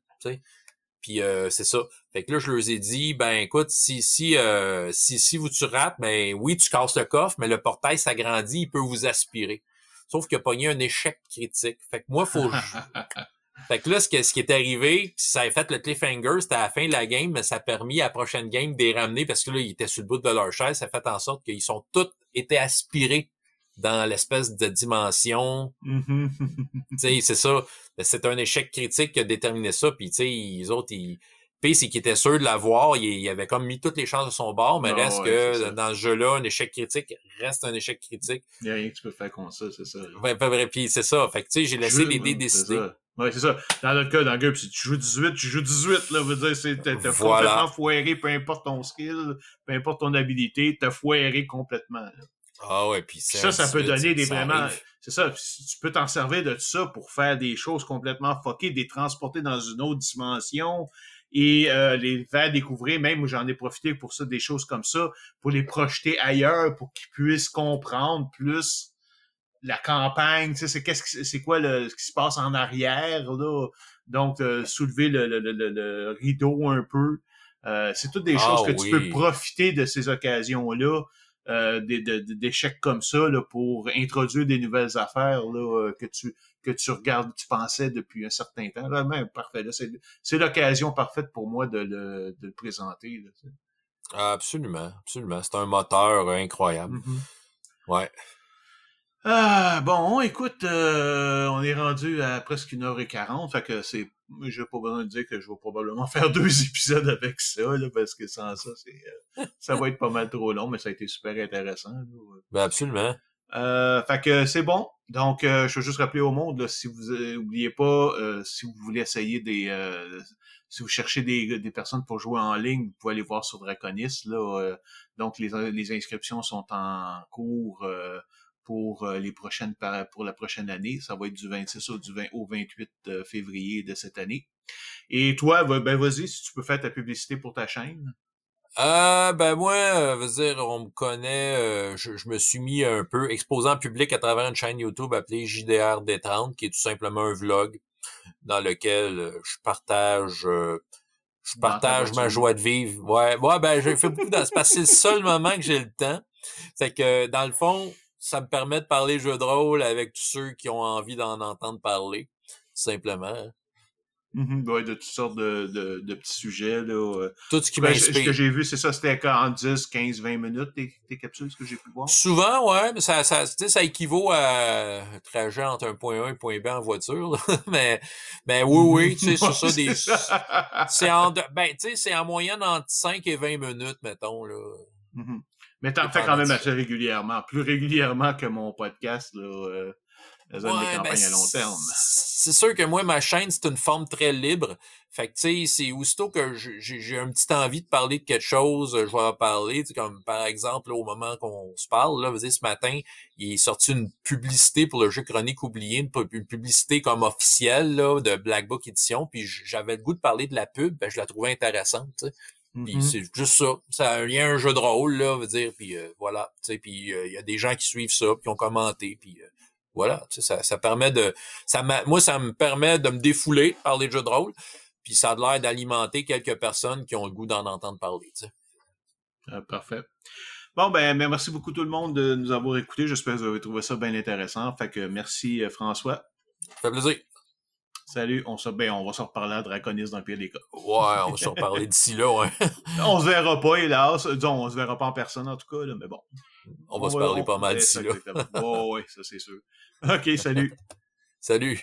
Puis euh, c'est ça. Fait que là, je leur ai dit, ben écoute, si si euh, si si vous tu rates, ben oui, tu casses le coffre, mais le portail s'agrandit, il peut vous aspirer. Sauf qu'il a pogné un échec critique. Fait que moi, faut <laughs> Fait que là, ce qui, ce qui est arrivé, ça a fait le cliffhanger, c'était à la fin de la game, mais ça a permis à la prochaine game de les ramener parce que là, ils étaient sur le bout de leur chaise. Ça a fait en sorte qu'ils sont tous été aspirés dans l'espèce de dimension. Mm-hmm. <laughs> c'est ça. C'est un échec critique qui a déterminé ça. Puis, tu sais, les autres, ils... Puis, c'est qu'ils étaient sûrs de l'avoir. Il, il avait comme mis toutes les chances de son bord, mais reste que dans ce jeu-là, un échec critique reste un échec critique. Il n'y a rien que tu peux faire contre ça, c'est ça. Ouais, pas vrai. Puis, c'est ça. Fait que, tu sais, j'ai laissé les dés décider. Oui, c'est ça. Dans notre cas, dans le gars, si tu joues 18, tu joues 18, là, veut dire, c'est, t'as, complètement foiré, peu importe ton skill, peu importe ton habilité, t'as foiré complètement. Ah ouais, puis ça, ça peut donner des vraiment. C'est ça. Tu peux t'en servir de ça pour faire des choses complètement fuckées, les transporter dans une autre dimension et euh, les faire découvrir. Même j'en ai profité pour ça, des choses comme ça, pour les projeter ailleurs, pour qu'ils puissent comprendre plus la campagne. Tu sais, c'est qu'est-ce c'est quoi le, ce qui se passe en arrière là. Donc euh, soulever le, le, le, rideau un peu. Euh, c'est toutes des ah choses que tu peux profiter de ces occasions là euh, d'échecs comme ça là, pour introduire des nouvelles affaires là, euh, que tu que tu regardes, tu pensais depuis un certain temps. Là, même, parfait. c'est, l'occasion parfaite pour moi de le, de le présenter. Là, absolument, absolument. C'est un moteur incroyable. Mm-hmm. Ouais. Ah, bon, écoute, euh, on est rendu à presque une heure et quarante, fait que c'est, j'ai pas besoin de dire que je vais probablement <laughs> faire deux épisodes avec ça, là, parce que sans ça, c'est, euh, ça va être pas mal trop long, mais ça a été super intéressant. Ben absolument. Euh, fait que c'est bon. Donc, je veux juste rappeler au monde, si vous n'oubliez pas, si vous voulez essayer des, si vous cherchez des, des, personnes pour jouer en ligne, vous pouvez aller voir sur Draconis. Là, donc, les, les inscriptions sont en cours pour les prochaines pour la prochaine année. Ça va être du 26 au, du 20, au 28 février de cette année. Et toi, ben vas-y, si tu peux faire ta publicité pour ta chaîne. Euh, ben moi, euh, veux dire, on me connaît, euh, je, me suis mis un peu exposant public à travers une chaîne YouTube appelée JDR Détente, qui est tout simplement un vlog dans lequel euh, je partage je partage ma joie de vivre. Ouais, ouais ben j'ai fait beaucoup dans c'est parce que c'est le seul moment que j'ai le temps. C'est que dans le fond, ça me permet de parler jeux de rôle avec tous ceux qui ont envie d'en entendre parler, simplement. Mm de toutes sortes de, de, de petits sujets. Là, euh. Tout ce qui ben, Ce que j'ai vu, c'est ça, c'était en 10, 15, 20 minutes, tes, tes capsules, ce que j'ai pu voir? Souvent, ouais, mais ça, ça, ça équivaut à un trajet entre un point A et un point B en voiture. <laughs> mais, mais oui, oui, tu sais, sur ça, des. C'est en, ben, tu sais, c'est en moyenne entre 5 et 20 minutes, mettons, là. Mm Mais t'en fais quand même assez régulièrement, plus régulièrement que mon podcast, là. Euh des ben, campagnes à long terme. C'est sûr que moi, ma chaîne, c'est une forme très libre. Fait que, tu sais, c'est aussitôt que j'ai un petit envie de parler de quelque chose, je vais en parler. Comme par exemple, au moment qu'on se parle, là, vous ce matin, il est sorti une publicité pour le jeu Chronique oublié, une, publicité comme officielle là, de Black Book Edition. Puis j'avais le goût de parler de la pub, ben, je la trouvais intéressante. Puis mm-hmm. c'est juste ça. Ça a un un jeu de rôle, là, veut dire. Puis euh, voilà. Puis euh, il y a des gens qui suivent ça, qui ont commenté. Puis euh, voilà, ça, ça permet de. Ça moi, ça me permet de me défouler par les jeux de rôle. Puis ça a l'air d'alimenter quelques personnes qui ont le goût d'en entendre parler. Ah, parfait. Bon, ben, merci beaucoup tout le monde de nous avoir écoutés. J'espère que vous avez trouvé ça bien intéressant. Fait que merci François. Ça fait plaisir. Salut, on, se, ben, on va se reparler à Draconis dans le pire des cas. Ouais, on va se reparler <laughs> d'ici là, ouais. on se verra pas, hélas. Disons, on se verra pas en personne en tout cas, là, mais bon. On va se parler pas mal d'ici là. oh, ouais, ça c'est sûr. OK, salut. <laughs> salut.